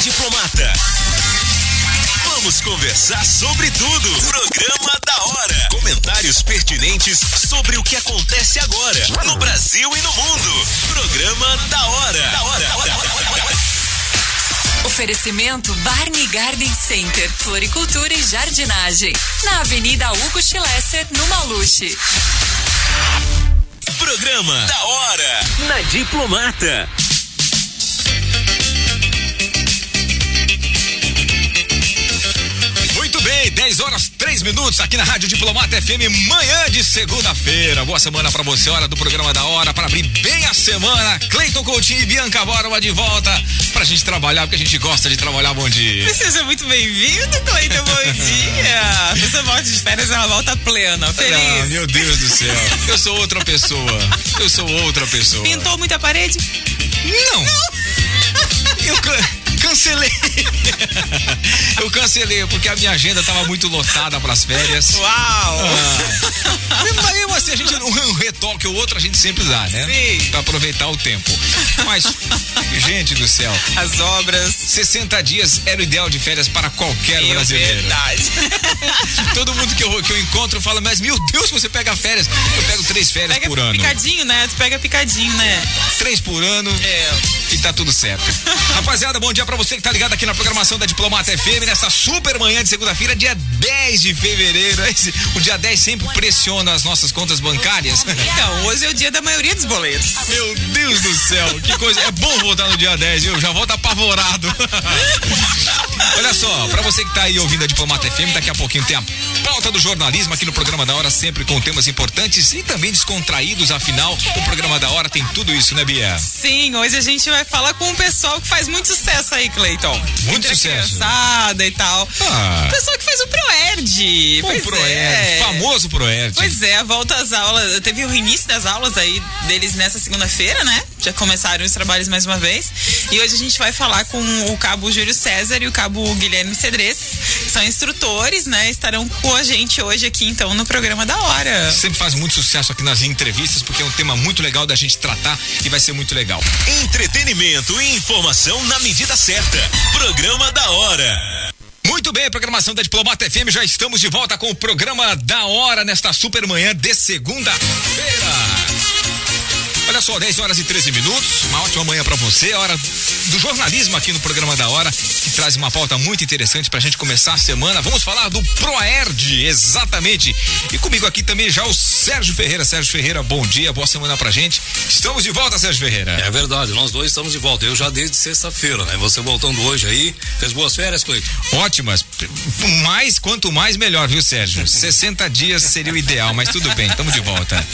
Diplomata. Vamos conversar sobre tudo. Programa da hora. Comentários pertinentes sobre o que acontece agora no Brasil e no mundo. Programa da hora. Da hora. Da hora. Da hora. Oferecimento Barney Garden Center, Floricultura e Jardinagem. Na Avenida Hugo Schlesser, no Maluche. Programa da hora na Diplomata. Horas 3 minutos aqui na Rádio Diplomata FM, manhã de segunda-feira. Boa semana para você, hora do programa da hora, para abrir bem a semana. Cleiton Coutinho e Bianca Borba de volta pra gente trabalhar, porque a gente gosta de trabalhar. Bom dia. Seja muito bem-vindo, Cleiton. Bom dia. Você volta de férias, ela volta plena, feliz. Ah, meu Deus do céu. Eu sou outra pessoa. Eu sou outra pessoa. Pintou muita parede? Não. Eu cancelei. Eu cancelei porque a minha agenda estava muito lotada para as férias. Uau! Ah. Mas assim, a gente um retoque ou outro a gente sempre dá, né? Sim. Para aproveitar o tempo. Mas, gente do céu. As obras. 60 dias era o ideal de férias para qualquer é brasileiro. Verdade. Todo mundo que eu, que eu encontro fala, mas meu Deus, você pega férias. Eu pego três férias pega por ano. Picadinho, né? Tu pega picadinho, né? Três por ano. É. E tá tudo certo. Rapaziada, bom dia para você que tá ligado aqui na programação da Diplomata FM nessa super manhã de segunda-feira, dia 10 de fevereiro. Esse, o dia 10 sempre pressiona as nossas contas bancárias. Então, hoje é o dia da maioria dos boletos. Meu Deus do céu, que coisa. É bom voltar no dia 10, viu? Já volta apavorado. Olha só, para você que tá aí ouvindo a Diplomata FM, daqui a pouquinho tem a pauta do jornalismo aqui no programa da hora, sempre com temas importantes e também descontraídos, afinal, o programa da hora tem tudo isso, né, Bia? Sim, hoje a gente vai falar com um pessoal que faz muito sucesso aí, Cleiton. Muito Entre sucesso. criançada e tal. Ah. O pessoal que faz o Proerd. O Pois Proerd, é. famoso Proerd. Pois é, a volta às aulas. Teve o início das aulas aí deles nessa segunda-feira, né? Já começaram os trabalhos mais uma vez. E hoje a gente vai falar com o cabo Júlio César e o cabo Guilherme Cedrez, que são instrutores, né? Estarão com a gente hoje aqui, então, no programa da hora. Sempre faz muito sucesso aqui nas entrevistas, porque é um tema muito legal da gente tratar e vai ser muito legal. Entretenimento e informação na medida certa. Programa da hora. Muito bem, programação da Diplomata FM, já estamos de volta com o programa da hora nesta super manhã de segunda-feira. Olha só, 10 horas e 13 minutos, uma ótima manhã para você, hora do jornalismo aqui no programa da hora, que traz uma pauta muito interessante pra gente começar a semana. Vamos falar do Proerd, exatamente. E comigo aqui também já o Sérgio Ferreira. Sérgio Ferreira, bom dia, boa semana pra gente. Estamos de volta, Sérgio Ferreira. É verdade, nós dois estamos de volta. Eu já desde sexta-feira, né? Você voltando hoje aí, fez boas férias, Cleiton? Ótimas. Mais, quanto mais, melhor, viu, Sérgio? 60 dias seria o ideal, mas tudo bem, estamos de volta.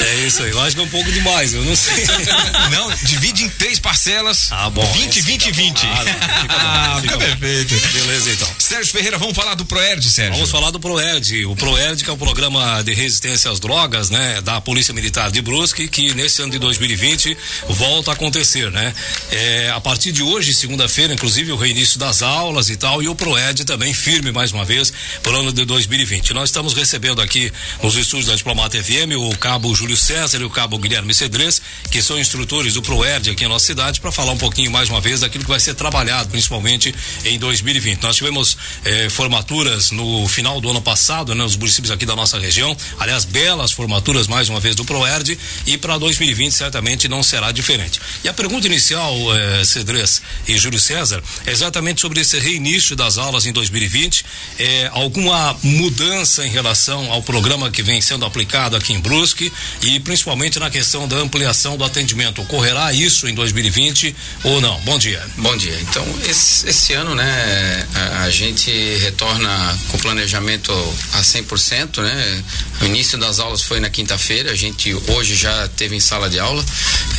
É isso aí, eu acho que é um pouco demais, eu não sei. Não, divide em três parcelas. Ah, bom. 20, 20, 20. Ah, não, fica bom, Ah, fica bom. perfeito. Beleza, então. Sérgio Ferreira, vamos falar do Proerd, Sérgio. Vamos falar do ProERD. O ProERD, que é o programa de resistência às drogas, né, da Polícia Militar de Brusque, que nesse ano de 2020 volta a acontecer, né? É, a partir de hoje, segunda-feira, inclusive, o reinício das aulas e tal, e o ProERD também firme mais uma vez para o ano de 2020. Nós estamos recebendo aqui nos estúdios da Diplomata FM o cabo Júlio César o cabo Guilherme Cedrez, que são instrutores do ProERD aqui em nossa cidade, para falar um pouquinho mais uma vez daquilo que vai ser trabalhado, principalmente em 2020. Nós tivemos eh, formaturas no final do ano passado, né, nos municípios aqui da nossa região. Aliás, belas formaturas mais uma vez do ProERD e para 2020 certamente não será diferente. E a pergunta inicial, eh, Cedrez e Júlio César, é exatamente sobre esse reinício das aulas em 2020. Eh, alguma mudança em relação ao programa que vem sendo aplicado aqui em Brusque e principalmente na questão da ampliação do atendimento. Ocorrerá isso em 2020 ou não? Bom dia. Bom dia. Então, esse, esse ano, né, a, a gente retorna com planejamento a 100%, né? O início das aulas foi na quinta-feira, a gente hoje já teve em sala de aula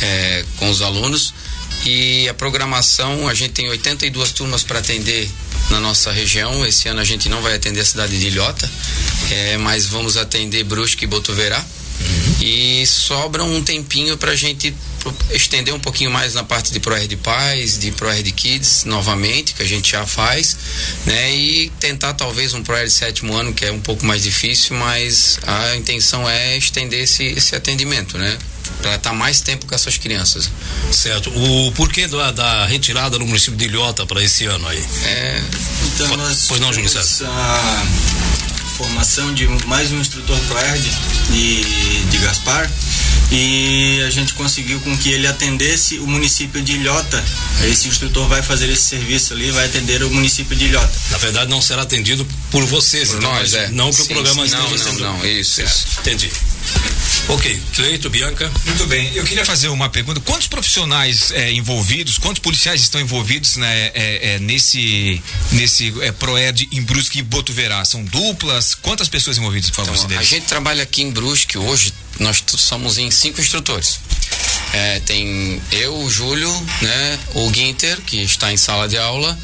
eh, com os alunos e a programação, a gente tem 82 turmas para atender na nossa região. Esse ano a gente não vai atender a cidade de Ilhota, eh, mas vamos atender Brusque e Botuverá. E sobra um tempinho para a gente estender um pouquinho mais na parte de ProR de Paz, de ProR de Kids, novamente, que a gente já faz, né? E tentar talvez um ProR de sétimo ano, que é um pouco mais difícil, mas a intenção é estender esse, esse atendimento, né? para estar mais tempo com essas crianças. Certo. O porquê da, da retirada no município de Ilhota para esse ano aí? É, Então nós Pois não, Júlio César. a formação de mais um instrutor ProERD de, de Gaspar e a gente conseguiu com que ele atendesse o município de Ilhota. Esse instrutor vai fazer esse serviço ali, vai atender o município de Ilhota. Na verdade, não será atendido por vocês, Por então, nós, é. Não que o programa sim. esteja Não, sendo. não, não, isso, Certo. isso. Entendi. Ok. Cleito, Bianca. Muito bem, eu queria fazer uma pergunta. Quantos profissionais é, envolvidos, quantos policiais estão envolvidos né, é, é, nesse, nesse é, Proed em Brusque e Botuverá? São duplas? Quantas pessoas envolvidas, por favor, Então, a gente trabalha aqui em Brusque hoje, nós somos em cinco instrutores. É, tem eu, o Júlio, né, o Guinter, que está em sala de aula,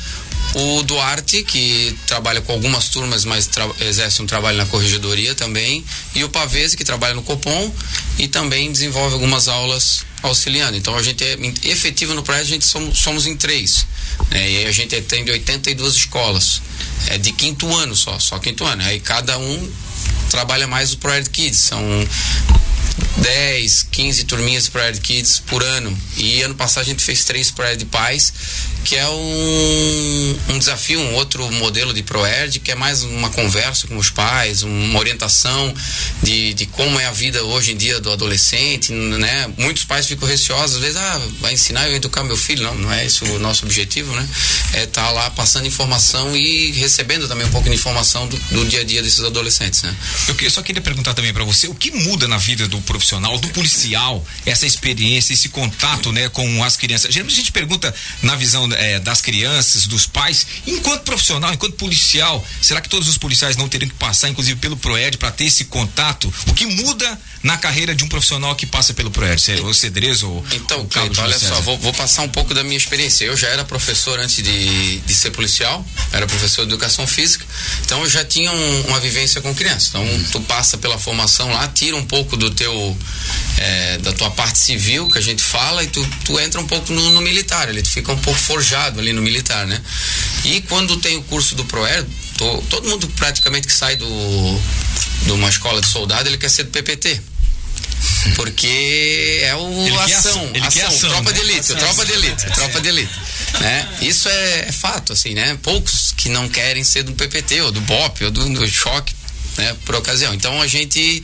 o Duarte, que trabalha com algumas turmas, mas exerce um trabalho na corregedoria também, e o Pavese, que trabalha no Copom e também desenvolve algumas aulas auxiliando. Então a gente é efetivo no prédio, a gente somos, somos em três. né, e aí a gente atende 82 escolas. É de quinto ano só, só quinto ano. Aí cada um trabalha mais o ProEd Kids. São 10, 15 turminhas de ProEd Kids por ano. E ano passado a gente fez três ProEd Pais, que é um, um desafio, um outro modelo de ProEd, que é mais uma conversa com os pais, uma orientação de, de como é a vida hoje em dia do adolescente, né? Muitos pais ficam receosos, às vezes, ah, vai ensinar eu educar meu filho. Não, não é esse o nosso objetivo, né? É estar lá passando informação e recebendo também um pouco de informação do, do dia a dia desses adolescentes, né? Eu que- só queria perguntar também para você, o que muda na vida do profissional, do policial, essa experiência, esse contato, né, com as crianças? Geralmente a gente pergunta na visão eh, das crianças, dos pais, enquanto profissional, enquanto policial, será que todos os policiais não teriam que passar, inclusive pelo Proed, para ter esse contato? O que muda na carreira de um profissional que passa pelo Proed? Se é O Cedrez ou Então, o Cleiton, olha só, vou, vou passar um pouco da minha experiência. Eu já era professor antes de, de ser policial, era professor de educação física, então eu já tinha um- uma vivência com crianças. Então, tu passa pela formação lá, tira um pouco do teu, eh, da tua parte civil, que a gente fala, e tu, tu entra um pouco no, no militar, tu fica um pouco forjado ali no militar, né? E quando tem o curso do ProER, to- todo mundo praticamente que sai do, de uma escola de soldado, ele quer ser do PPT. Porque é o ação, ação, ação, tropa né? de elite, tropa de elite, tropa de elite, né? Isso é, é fato, assim, né? Poucos que não querem ser do PPT ou do BOP ou do, do choque, né? Por ocasião. Então a gente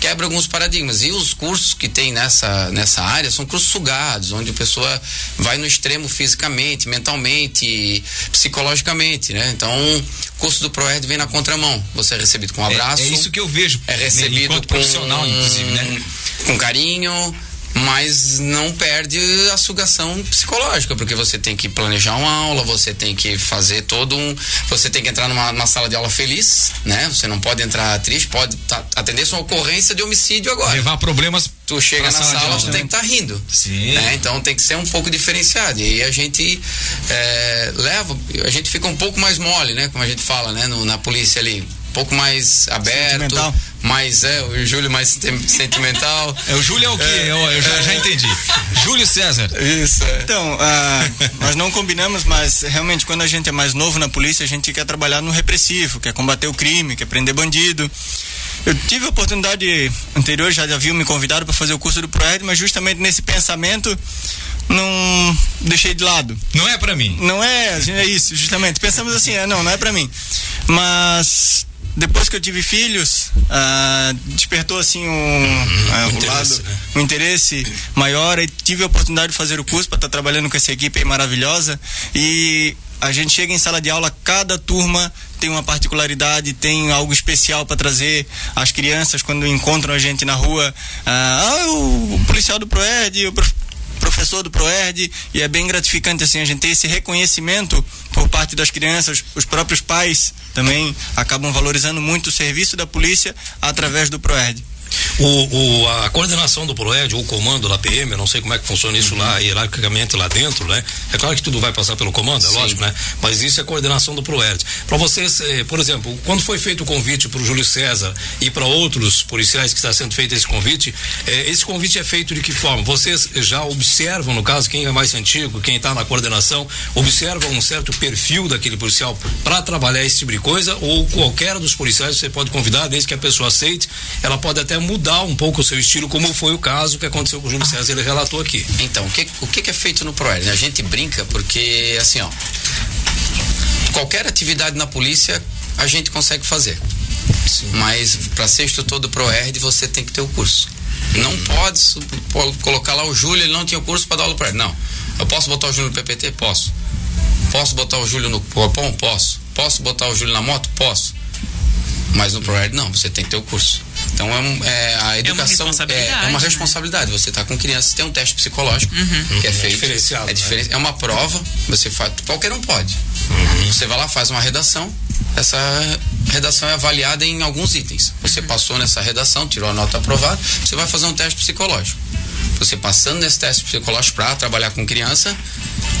quebra alguns paradigmas e os cursos que tem nessa nessa área são cursos sugados, onde a pessoa vai no extremo fisicamente, mentalmente, psicologicamente, né? Então o curso do ProERD vem na contramão. Você é recebido com um É- abraço. É, isso que eu vejo. É recebido enquanto com, profissional, inclusive, né? com carinho, mas não perde a sugação psicológica, porque você tem que planejar uma aula, você tem que fazer todo um. Você tem que entrar numa, numa sala de aula feliz, né? Você não pode entrar triste, pode tá- atender sua ocorrência de homicídio agora. Levar problemas Tu chega na sala sala, aula, tu tem que estar rindo. Sim. né? Então tem que ser um pouco diferenciado. E aí a gente é, leva, a gente fica um pouco mais mole, né? Como a gente fala, né? No- na polícia ali. Um pouco mais aberto, mais, é, o Júlio mais sentimental. É, o Júlio é o quê? eu, eu já, já entendi. Júlio César. Isso, é. Então, ah, nós não combinamos, mas realmente quando a gente é mais novo na polícia, a gente quer trabalhar no repressivo, quer combater o crime, quer prender bandido. Eu tive a oportunidade anterior, já haviam me convidado para fazer o curso do ProERD, mas justamente nesse pensamento não deixei de lado. Não é pra mim. Não é, é isso, justamente. Pensamos assim, ah, não, não é pra mim. Mas depois que eu tive filhos, ah, despertou assim um, ah, o interesse, lado, né? um interesse maior e tive a oportunidade de fazer o curso para estar trabalhando com essa equipe aí maravilhosa e a gente chega em sala de aula, cada turma tem uma particularidade, tem algo especial para trazer as crianças quando encontram a gente na rua. Ah, ah, o, policial do Proerd, o professor do Proerd e é bem gratificante assim a gente ter esse reconhecimento por parte das crianças, os próprios pais também acabam valorizando muito o serviço da polícia através do Proerd. O, o- a coordenação do PROED, o comando da PM, eu não sei como é que funciona isso lá, hierarquicamente lá dentro, né? É claro que tudo vai passar pelo comando, é Sim. lógico, né? Mas isso é coordenação do PROED. Para vocês, eh, por exemplo, quando foi feito o convite para o Júlio César e para outros policiais que está sendo feito esse convite, eh, esse convite é feito de que forma? Vocês já observam, no caso, quem é mais antigo, quem está na coordenação, observam um certo perfil daquele policial para trabalhar esse tipo de coisa, ou qualquer dos policiais você pode convidar, desde que a pessoa aceite, ela pode até mudar um pouco o seu estilo, como foi o caso que aconteceu com o Júlio César, ele relatou aqui. Então, o que, o que é feito no ProERD? A gente brinca porque, assim, ó, qualquer atividade na polícia a gente consegue fazer. Sim. Mas para ser instrutor do ProERD, você tem que ter o curso. Não pode colocar lá o Júlio, ele não tinha o curso para dar aula para ele. Não. Eu posso botar o Júlio no PPT? Posso. Posso botar o Júlio no Copom? Posso. Posso botar o Júlio na moto? Posso. Mas no ProErd não, você tem que ter o curso. Então é, um, é a educação é, é, é uma né? responsabilidade. Você está com crianças, tem um teste psicológico uhum. que é feito. É diferenciado. É, diferen, né? é uma prova, você faz. Qualquer um pode. Uhum. Você vai lá, faz uma redação. Essa redação é avaliada em alguns itens. Você uhum. passou nessa redação, tirou a nota aprovada, você vai fazer um teste psicológico. Você passando nesse teste psicológico para trabalhar com criança,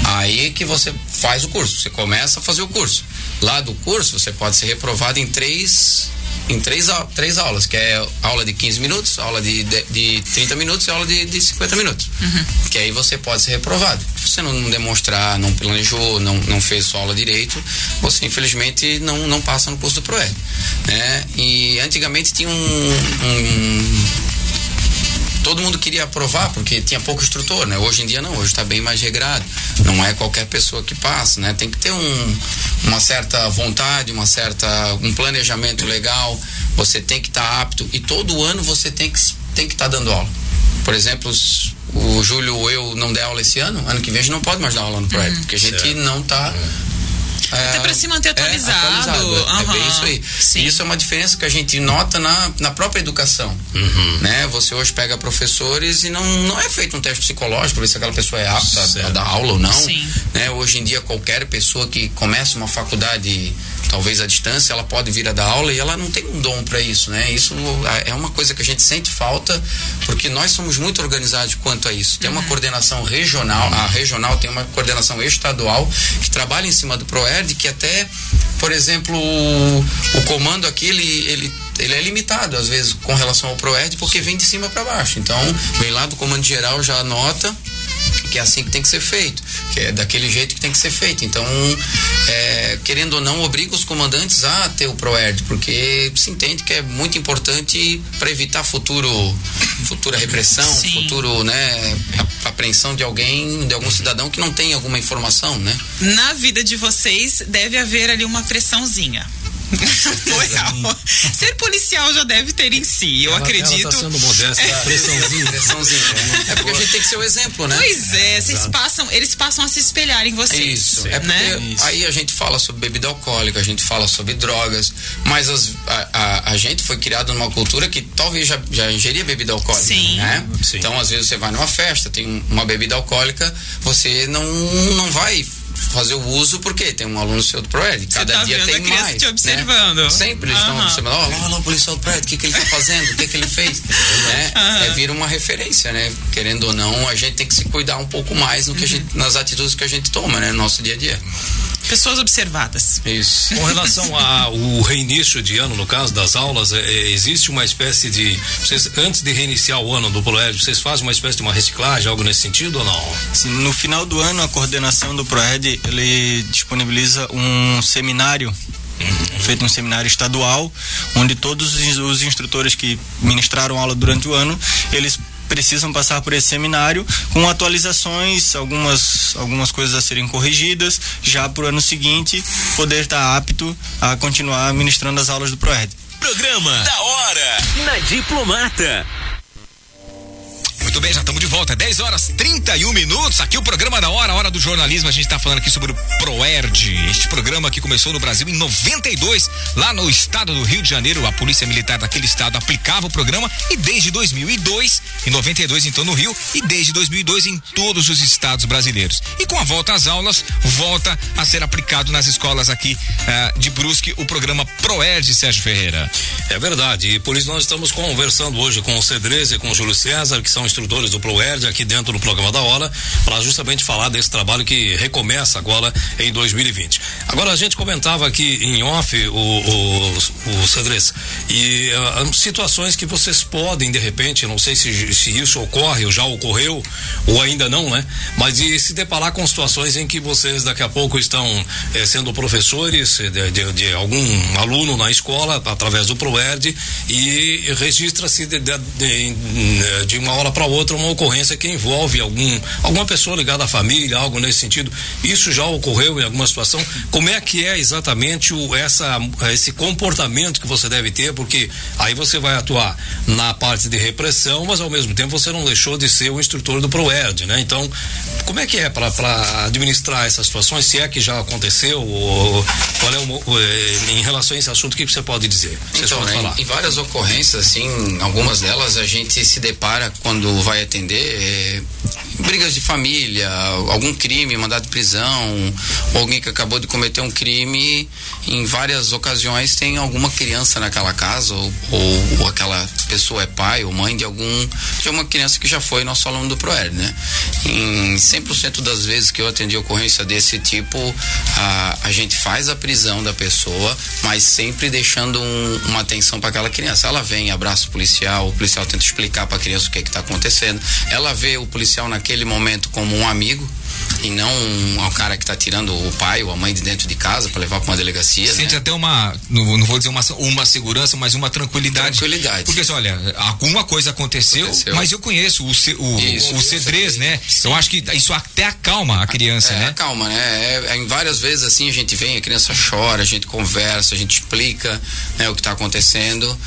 aí que você faz o curso. Você começa a fazer o curso. Lá do curso, você pode ser reprovado em três em três, três aulas, que é aula de 15 minutos, aula de, de, de 30 minutos e aula de, de 50 minutos. Uhum. Que aí você pode ser reprovado. Se você não demonstrar, não planejou, não, não fez sua aula direito, você infelizmente não, não passa no curso do ProEd. Né? E antigamente tinha um, um todo mundo queria aprovar porque tinha pouco instrutor, né? Hoje em dia não, hoje está bem mais regrado. Não é qualquer pessoa que passa, né? Tem que ter um, uma certa vontade, uma certa um planejamento legal. Você tem que estar tá apto e todo ano você tem que tem que estar tá dando aula. Por exemplo, o Júlio eu não der aula esse ano, ano que vem a gente não pode mais dar aula no projeto, uhum. porque a gente certo. não está é, Até para se manter atualizado. É, atualizado. Uhum. é bem isso aí. Sim. Isso é uma diferença que a gente nota na, na própria educação. Uhum. Né? Você hoje pega professores e não, não é feito um teste psicológico para ver se aquela pessoa é apta a, a, dar aula ou não. Sim. Né? Hoje em dia, qualquer pessoa que começa uma faculdade talvez à distância, ela pode vir a dar aula e ela não tem um dom para isso, né? Isso é uma coisa que a gente sente falta, porque nós somos muito organizados quanto a isso. Tem uma uhum. coordenação regional, a regional tem uma coordenação estadual que trabalha em cima do ProERD, que até, por exemplo, o, o comando aqui, ele, ele ele é limitado às vezes com relação ao ProERD porque vem de cima para baixo. Então, vem lá do comando geral já anota que é assim que tem que ser feito, que é daquele jeito que tem que ser feito. Então, é, querendo ou não, obriga os comandantes a ter o ProERD, porque se entende que é muito importante para evitar futuro, futura repressão, Sim. futuro, né, apreensão de alguém, de algum cidadão que não tem alguma informação, né? Na vida de vocês deve haver ali uma pressãozinha. Real. Ser policial já deve ter em si, eu ela, acredito. Ela tá sendo modesta, é. pressãozinha. pressãozinha. É porque a gente tem que ser o exemplo, né? Pois é, vocês passam, eles passam a se espelhar em vocês. Isso, é né? Isso. aí a gente fala sobre bebida alcoólica, a gente fala sobre drogas, mas as, a, a, a, gente foi criado numa cultura que talvez já, já ingeria bebida alcoólica, Sim. né? Sim. Então, às vezes você vai numa festa, tem uma bebida alcoólica, você não, não vai fazer o uso porque tem um aluno seu do ProEd. Cada tá dia tem mais. te né? observando. Né? Sempre eles estão observando. Olha lá o policial do ProEd, o que, que ele está fazendo? O que, que ele fez? né? É, vira uma referência, né? Querendo ou não, a gente tem que se cuidar um pouco mais no que uhum. gente, nas atitudes que a gente toma, né? No nosso dia a dia. Pessoas observadas. Isso. Com relação ao reinício de ano, no caso das aulas, é, é, existe uma espécie de. Vocês, antes de reiniciar o ano do Proed, vocês fazem uma espécie de uma reciclagem, algo nesse sentido ou não? No final do ano, a coordenação do Proed ele disponibiliza um seminário uhum. feito um seminário estadual, onde todos os instrutores que ministraram aula durante o ano, eles precisam passar por esse seminário com atualizações, algumas, algumas coisas a serem corrigidas, já para o ano seguinte poder estar apto a continuar ministrando as aulas do ProEd. Programa da hora na Diplomata. Muito bem, já estamos de volta. 10 horas 31 minutos. Aqui o programa da hora, a hora do jornalismo. A gente está falando aqui sobre o ProERD. Este programa que começou no Brasil em 92, lá no estado do Rio de Janeiro. A Polícia Militar daquele estado aplicava o programa e desde 2002, em 92 então no Rio, e desde 2002 em todos os estados brasileiros. E com a volta às aulas, volta a ser aplicado nas escolas aqui uh, de Brusque o programa ProERD, Sérgio Ferreira. É verdade. E por isso nós estamos conversando hoje com o Cedrez e com o Júlio César, que são instrutores do ProERD aqui dentro do programa da hora para justamente falar desse trabalho que recomeça agora em 2020. Agora a gente comentava aqui em off o, o, o Cedrez e uh, situações que vocês podem de repente, não sei se, se isso ocorre ou já ocorreu ou ainda não, né? Mas de se deparar com situações em que vocês daqui a pouco estão eh, sendo professores de, de, de, algum aluno na escola através do ProERD e registra-se de, de, de, uma hora para uma ocorrência que envolve algum alguma pessoa ligada à família, algo nesse sentido. Isso já ocorreu em alguma situação? Como é que é exatamente o, essa esse comportamento que você deve ter? Porque aí você vai atuar na parte de repressão, mas ao mesmo tempo você não deixou de ser o instrutor do ProERD, né? Então, como é que é para administrar essas situações? Se é que já aconteceu, ou, qual é o, eh, em relação a esse assunto, o que você pode dizer? Você então, pode né, em várias ocorrências, assim, algumas delas a gente se depara quando vai atender é, brigas de família, algum crime, mandado de prisão, alguém que acabou de cometer um crime, em várias ocasiões tem alguma criança naquela casa ou, ou, ou aquela pessoa é pai ou mãe de algum de uma criança que já foi nosso aluno do ProERD, né? Em 100% das vezes que eu atendi ocorrência desse tipo, a, a gente faz a prisão da pessoa, mas sempre deixando um, uma atenção para aquela criança. Ela vem, abraça o policial, o policial tenta explicar para a criança o que é está acontecendo. Ela vê o policial naquele momento como um amigo, e não um, um cara que está tirando o pai ou a mãe de dentro de casa para levar para uma delegacia. Sente né? até uma, não, não, vou dizer uma, uma segurança, mas uma tranquilidade. Tranquilidade. Porque assim, olha, alguma coisa aconteceu, aconteceu. mas eu conheço o, o, isso, o Cedrez, né? Sim. Eu acho que isso até acalma a criança, é, né? Acalma, né? É, é, em várias vezes assim a gente vem, a criança chora, a gente conversa, a gente explica né, o que está acontecendo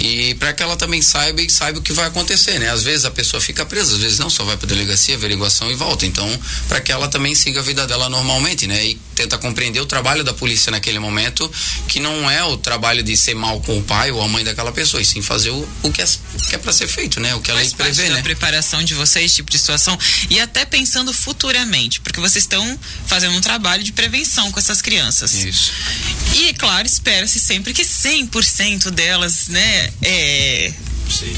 e para que ela também saiba e saiba o que vai acontecer, né? Às vezes a pessoa fica presa, às vezes não, só vai para delegacia, averiguação e volta. Então, para que ela também siga a vida dela normalmente, né? E tenta compreender o trabalho da polícia naquele momento, que não é o trabalho de ser mal com o pai ou a mãe daquela pessoa, e sim fazer o, o que é, que é para ser feito, né? O que a lei prevê, parte né? da preparação de vocês, tipo de situação, e até pensando futuramente, porque vocês estão fazendo um trabalho de prevenção com essas crianças. Isso. E, é claro, espera-se sempre que 100% delas, né, é,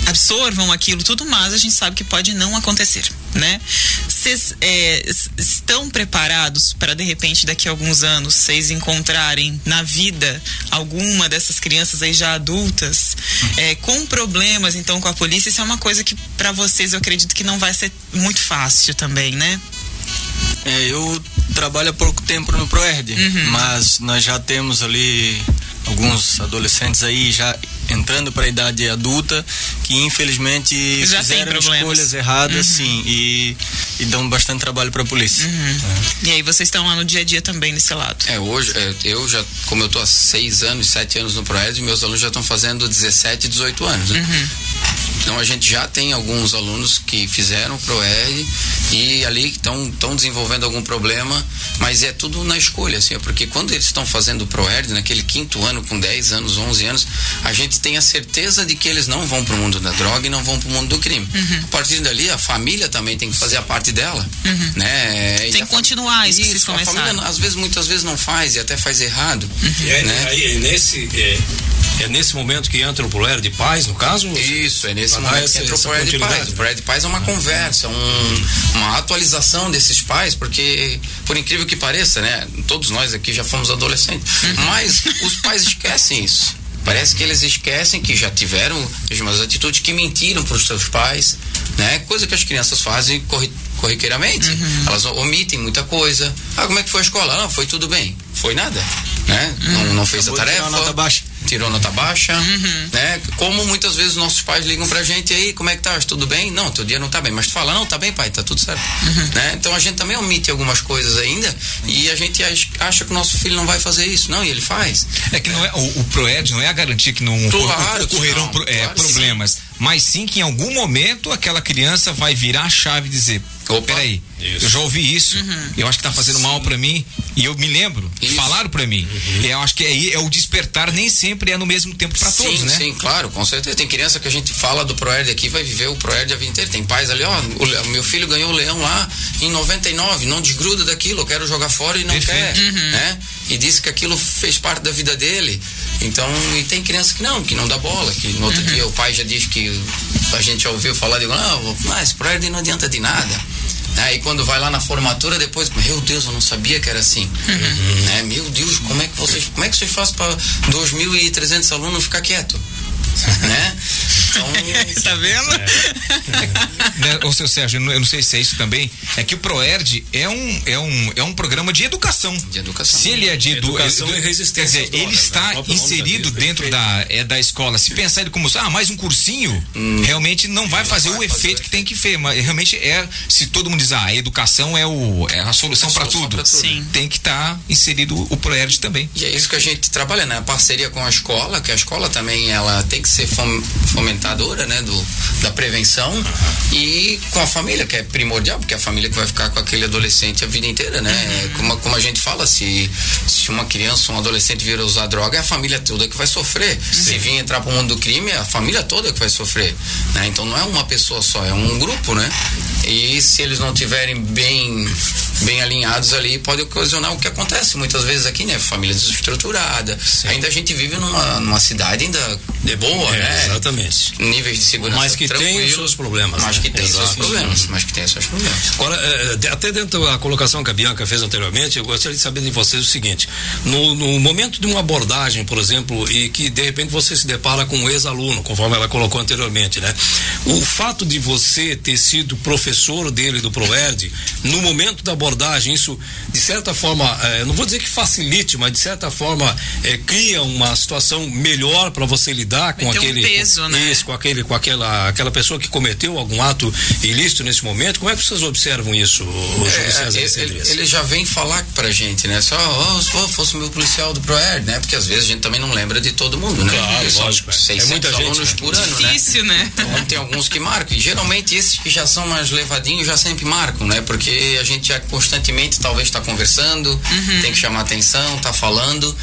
absorvam aquilo tudo, mas a gente sabe que pode não acontecer, né? Vocês é, estão preparados para de repente daqui a alguns anos vocês encontrarem na vida alguma dessas crianças aí já adultas é, com problemas então com a polícia? Isso é uma coisa que para vocês eu acredito que não vai ser muito fácil também, né? É, eu trabalho há pouco tempo no ProERD, uhum. mas nós já temos ali alguns adolescentes aí já entrando para a idade adulta que infelizmente já fizeram escolhas erradas, uhum. sim, e, e, dão bastante trabalho para a polícia. Uhum. É. E aí vocês estão lá no dia a dia também nesse lado? É, hoje é, eu já, como eu tô há seis anos, sete anos no Proed, meus alunos já estão fazendo 17, 18 anos, né? Uhum. Então a gente já tem alguns alunos que fizeram o ProERD e ali estão desenvolvendo algum problema, mas é tudo na escolha, assim, porque quando eles estão fazendo o ProERD, naquele quinto ano, com 10 anos, 11 anos, a gente tem a certeza de que eles não vão para o mundo da droga e não vão para o mundo do crime. Uhum. A partir dali, a família também tem que fazer a parte dela, uhum. né? Tem que continuar isso, isso que. A família, às vezes, muitas vezes não faz e até faz errado. Uhum. É, né? aí, nesse, é, é, nesse momento que entra o Proer de Paz, no caso? Isso, é nesse momento essa, entra o Proer de Paz. O Proer de Paz é uma conversa, um, uma atualização desses pais, porque, por incrível que pareça, né? Todos nós aqui já fomos adolescentes, uhum. mas os pais esquecem isso. Parece que eles esquecem que já tiveram umas atitudes que mentiram para os seus pais, né? Coisa que as crianças fazem corriqueiramente. Uhum. Elas omitem muita coisa. Ah, como é que foi a escola? Não, foi tudo bem. Foi nada, né? Uhum. Não, não fez Acabou a tarefa. Tirou nota baixa, uhum. né? Como muitas vezes nossos pais ligam pra gente aí, como é que tá? Tudo bem? Não, teu dia não tá bem, mas tu fala, não, tá bem, pai, tá tudo certo, uhum. né? Então a gente também omite algumas coisas ainda e a gente acha que o nosso filho não vai fazer isso, não, e ele faz. É que não é o, o Proed não é a garantia que não claro, ocorrerão não, é, claro problemas, sim. mas sim que em algum momento aquela criança vai virar a chave e dizer, Opa, peraí, isso. eu já ouvi isso, uhum. eu acho que tá fazendo Sim. mal para mim e eu me lembro, isso. falaram para mim. Uhum. Eu acho que é, é o despertar nem sempre é no mesmo tempo para todos, né? Sim, claro, com certeza. Tem criança que a gente fala do Proerd aqui, vai viver o Proerd a vida inteira. Tem pais ali, ó, o meu filho ganhou o leão lá em 99, não desgruda daquilo, eu quero jogar fora e não Perfeito. quer, uhum. né? e disse que aquilo fez parte da vida dele. Então, e tem criança que não, que não dá bola, que no outro dia o pai já diz que a gente já ouviu falar de, não, mas Proerd não adianta de nada. Aí quando vai lá na formatura, depois, meu Deus, eu não sabia que era assim. Né? Meu Deus, como é que vocês, como é que vocês fazem para 2.300 alunos ficar quieto? né? Então, tá vendo? né, ô seu Sérgio, eu não, eu não sei se é isso também, é que o Proerd é um, é um, é um programa de educação. De educação. Se ele é de edu- Educação edu- e resistência Quer dizer, ele né? está já inserido dentro perfeito. da, é, da escola. Se pensar ele como, ah, mais um cursinho, realmente não vai fazer vai o fazer efeito o que tem que ter. Mas realmente é, se todo mundo diz, ah, a educação é, o, é a solução para tudo, pra tudo. Sim. tem que estar inserido o Proerd também. E é isso que a gente trabalha, né? A parceria com a escola, que a escola também ela tem que ser fom- fomentadora, né? Do, da prevenção e com a família, que é primordial, porque é a família que vai ficar com aquele adolescente a vida inteira, né? Como, como a gente fala, se, se uma criança, um adolescente vir usar droga, é a família toda que vai sofrer. Se vir entrar para o mundo do crime, é a família toda que vai sofrer, né? Então não é uma pessoa só, é um grupo, né? E se eles não tiverem bem bem alinhados ali, pode ocasionar o que acontece muitas vezes aqui, né? Família desestruturada. Ainda a gente vive numa, numa cidade ainda de boa, É, né? exatamente. Níveis de segurança Mas que tem os seus problemas, Mas né? que tem seus Exato. problemas. Mas que tem seus problemas. Agora, eh, de- até dentro da colocação que a Bianca fez anteriormente, eu gostaria de saber de vocês o seguinte: no, no momento de uma abordagem, por exemplo, e que de repente você se depara com um ex-aluno, conforme ela colocou anteriormente, né? O fato de você ter sido professor dele do Proerd, no momento da abordagem, isso de certa forma, eh, não vou dizer que facilite, mas de certa forma eh, cria uma situação melhor para você lidar com ter um aquele. peso, né? Isso, com aquele, com aquela, aquela pessoa que cometeu algum ato ilícito nesse momento. Como é que vocês observam isso, É, César ele, ele já vem falar pra gente, né? Só, oh, se for- fosse meu policial do Proerd, né? Porque às vezes a gente também não lembra de todo mundo, né? Claro, lógico, é. É 600 muita gente, alunos né? por ano, né? Difícil, né? Então tem alguns que marcam. E geralmente esses que já são mais levadinhos já sempre marcam, né? Porque a gente já constantemente talvez está conversando, Uhum. tem que chamar atenção, tá falando.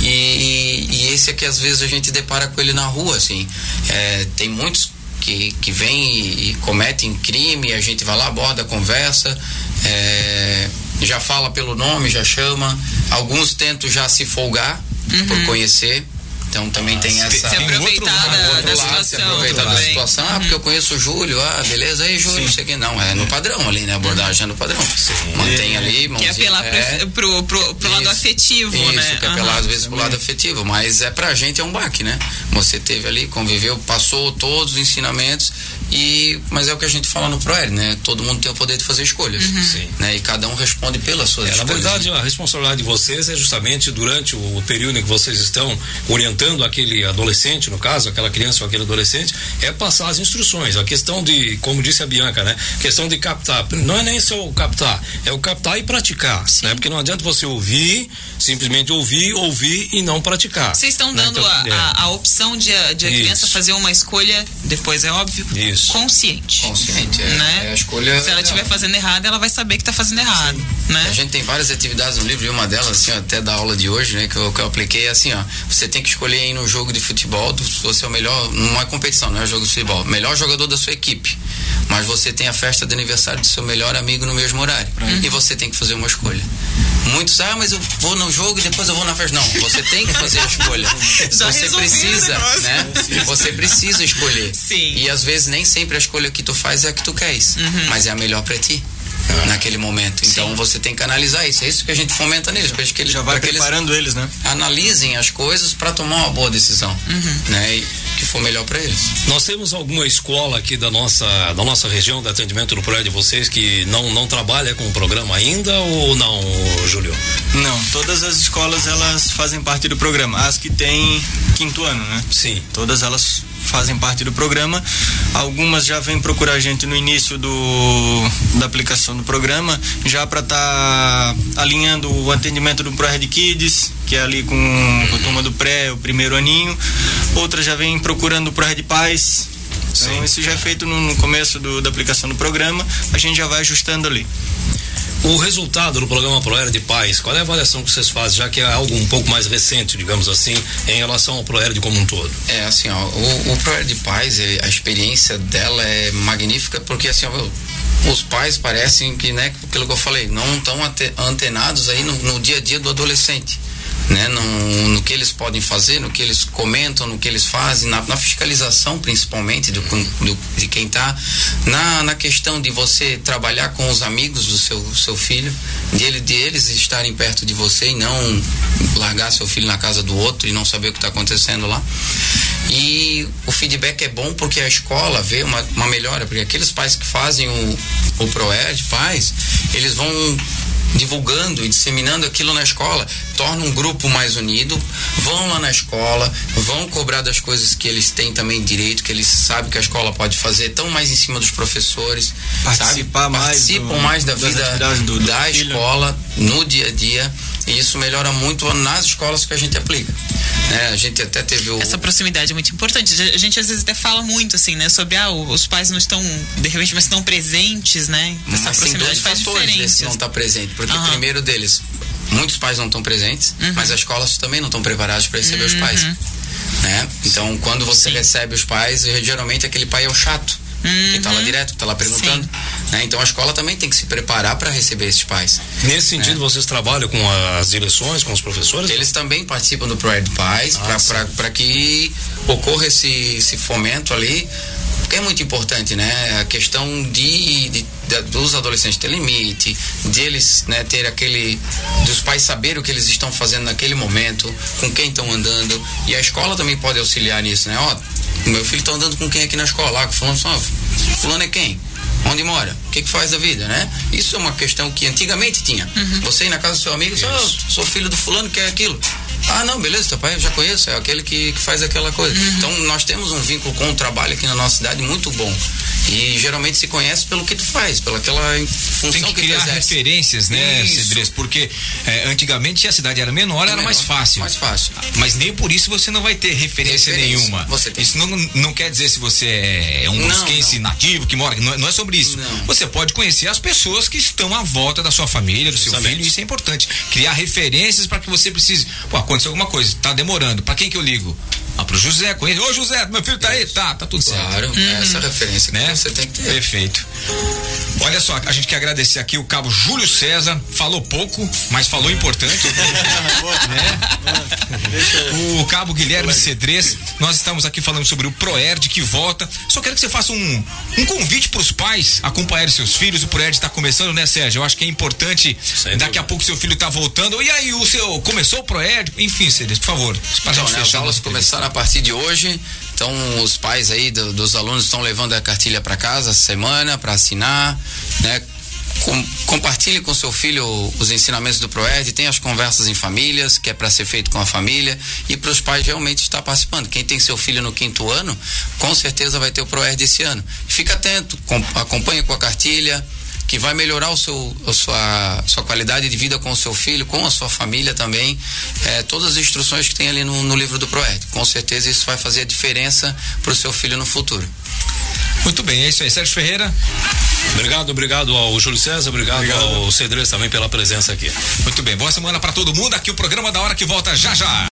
E, e esse é que às vezes a gente depara com ele na rua, assim. É, tem muitos que, que vêm e, e cometem crime, a gente vai lá, aborda, conversa. é, já fala pelo nome, já chama. Alguns tentam já se folgar por conhecer. Então também tem essa. Se um outro aproveitar da, Outro da lado, se situação aproveitar da situação. Ah, porque eu conheço o Júlio. Ah, beleza. Aí, Júlio, não sei o que. Não, é no padrão ali, né? A abordagem é no padrão. Mantém ali, Que é mãozinha, apelar é, pro, pro, pro, pro lado Isso. afetivo, isso, né? que é apelar às vezes pro lado afetivo. Mas é pra gente é um baque, né? Você teve ali, conviveu, passou todos os ensinamentos. E, mas é o que a gente fala no ProER, né? Todo mundo tem o poder de fazer escolhas. Uhum. Sim. Né? E cada um responde pelas suas É, na escolhas. verdade, né? a responsabilidade de vocês é justamente durante o período em que vocês estão orientando aquele adolescente, no caso, aquela criança ou aquele adolescente, é passar as instruções. A questão de, como disse a Bianca, né? Questão de captar. Não é nem só o captar, é o captar e praticar. Né? Porque não adianta você ouvir, simplesmente ouvir, ouvir e não praticar. Vocês estão Né? dando Então, a, é. a, a opção de, a- de a criança fazer uma escolha, depois é óbvio, Isso. consciente. Consciente, é, né? é a escolha. Se ela estiver fazendo errado, ela vai saber que está fazendo errado, né? A gente tem várias atividades no livro e uma delas, assim, ó, até da aula de hoje, né, que eu, que eu apliquei, é assim, ó, você tem que escolher ir no jogo de futebol, você é o melhor, não é competição, não é jogo de futebol, melhor jogador da sua equipe. Mas você tem a festa de aniversário do seu melhor amigo no mesmo horário. E você tem que fazer uma escolha. Muitos, ah, mas eu vou no jogo e depois eu vou na festa. Não, você tem que fazer a escolha. Já você precisa, né? Você precisa escolher. Sim. E às vezes nem sempre a escolha que tu faz é a que tu queres, mas é a melhor pra ti. Naquele momento. Então você tem que analisar isso. É isso que a gente fomenta neles, para que eles, Já vai que eles preparando eles, né? analisem as coisas para tomar uma boa decisão, né? E que for melhor para eles. Nós temos alguma escola aqui da nossa, da nossa região de atendimento no prédio de vocês que não, não trabalha com o programa ainda ou não, Júlio? Não, todas as escolas elas fazem parte do programa. As que têm quinto ano, né? Sim. Todas elas fazem parte do programa. Algumas já vêm procurar a gente no início do, da aplicação do programa, já para estar alinhando o atendimento do ProRed Kids, que é ali com, com a turma do pré, o primeiro aninho. Outras já vêm procurando o ProRed Paz. Então, Sim. isso já é feito no, no começo do, da aplicação do programa, a gente já vai ajustando ali. O resultado do programa Proera de Paz, qual é a avaliação que vocês fazem, já que é algo um pouco mais recente, digamos assim, em relação ao Proerd como um todo? É assim, ó, o, o Proer de Paz, a experiência dela é magnífica porque assim, ó, os pais parecem que, né, aquilo que eu falei, não estão antenados aí no, no dia a dia do adolescente. Né? No, no que eles podem fazer, no que eles comentam, no que eles fazem, na, na fiscalização principalmente do, do, de quem está, na, na questão de você trabalhar com os amigos do seu, seu filho, de, ele, de eles estarem perto de você e não largar seu filho na casa do outro e não saber o que está acontecendo lá. E o feedback é bom porque a escola vê uma, uma melhora, porque aqueles pais que fazem o, o ProEd, pais, eles vão divulgando e disseminando aquilo na escola, torna um grupo mais unido, vão lá na escola, vão cobrar das coisas que eles têm também direito, que eles sabem que a escola pode fazer, estão mais em cima dos professores, Participar sabe? mais participam do- mais da vida do- do da filho. escola no dia a dia. E isso melhora muito nas escolas que a gente aplica. né? a gente até teve o. Essa proximidade é muito importante. A gente às vezes até fala muito assim, né? Sobre ah, os pais não estão, de repente, mas estão presentes, né? Essa Mas tem proximidade dois faz fatores desse diferença. não estar presente. Porque o primeiro deles, muitos pais não estão presentes, Uhum. mas as escolas também não estão preparadas para receber os pais. Né? Então, quando você Sim. recebe os pais, geralmente aquele pai é o chato. Que tá lá Uhum. direto, tá lá perguntando. Né? Então a escola também tem que se preparar para receber esses pais. Nesse sentido, vocês trabalham com as direções, com os professores? Eles também participam do Proed Pais Ah, para que ocorra esse, esse fomento ali, porque é muito importante, né? A questão de, de- da- dos adolescentes ter limite, de eles né, ter aquele. dos pais saber o que eles estão fazendo naquele momento, com quem estão andando. E a escola também pode auxiliar nisso, né? Ó, meu filho está andando com quem aqui na escola? Ah, com fulano, fulano é quem? Onde mora? O que, que faz da vida, né? Isso é uma questão que antigamente tinha. Você ir na casa do seu amigo, "Ah, eu sou filho do fulano que é aquilo. Ah, não, beleza, teu pai eu já conheço, é aquele que, que faz aquela coisa. Então nós temos um vínculo com o trabalho aqui na nossa cidade muito bom. E geralmente se conhece pelo que tu faz, pela aquela função Tem que que, criar referências, né. Cedrez? Porque é, antigamente a cidade era menor, era Menor, mais fácil. mais fácil. Mas nem por isso você não vai ter referência, Referência. nenhuma. Você tem. Isso não, não quer dizer se você é um Não, brusquense nativo que mora. Não, é- não é sobre isso. Não. Você pode conhecer as pessoas que estão à volta da sua família, do seu Justamente. filho. Isso é importante. Criar referências para que você precise. Pô, aconteceu alguma coisa, tá demorando. Para quem que eu ligo? Ah, pro José, conheço. Ô, José, meu filho tá aí? Tá, tá tudo certo Claro, é essa referência que né? você tem que ter. Perfeito. Olha só, a gente quer agradecer aqui o cabo Júlio César, falou pouco, mas falou importante. né? O cabo Guilherme Cedrez, nós estamos aqui falando sobre o Proerd que volta. Só quero que você faça um, um convite para os pais acompanharem seus filhos. O Proerd está começando, né, Sérgio? Eu acho que é importante. Sem daqui dúvida. a pouco seu filho tá voltando. E aí, o seu começou o Proerd? Enfim, Cedrez, por favor. Para Então, né, as aulas começaram a partir de hoje. Então, os pais aí do- dos alunos estão levando a cartilha para casa semana para assinar, né? Com, compartilhe com seu filho os ensinamentos do Proerd, tem as conversas em famílias, que é para ser feito com a família, e para os pais realmente estar participando. Quem tem seu filho no quinto ano, com certeza vai ter o Proerd esse ano. Fica atento, com, acompanhe com a cartilha, que vai melhorar o seu, a sua, sua qualidade de vida com o seu filho, com a sua família também. É, todas as instruções que tem ali no, no livro do Proerd. Com certeza isso vai fazer a diferença para o seu filho no futuro. Muito bem, é isso aí. Sérgio Ferreira. Obrigado, obrigado ao Júlio César, obrigado, ao Cedrez também pela presença aqui. Muito bem, boa semana para todo mundo. Aqui o programa da hora que volta já já.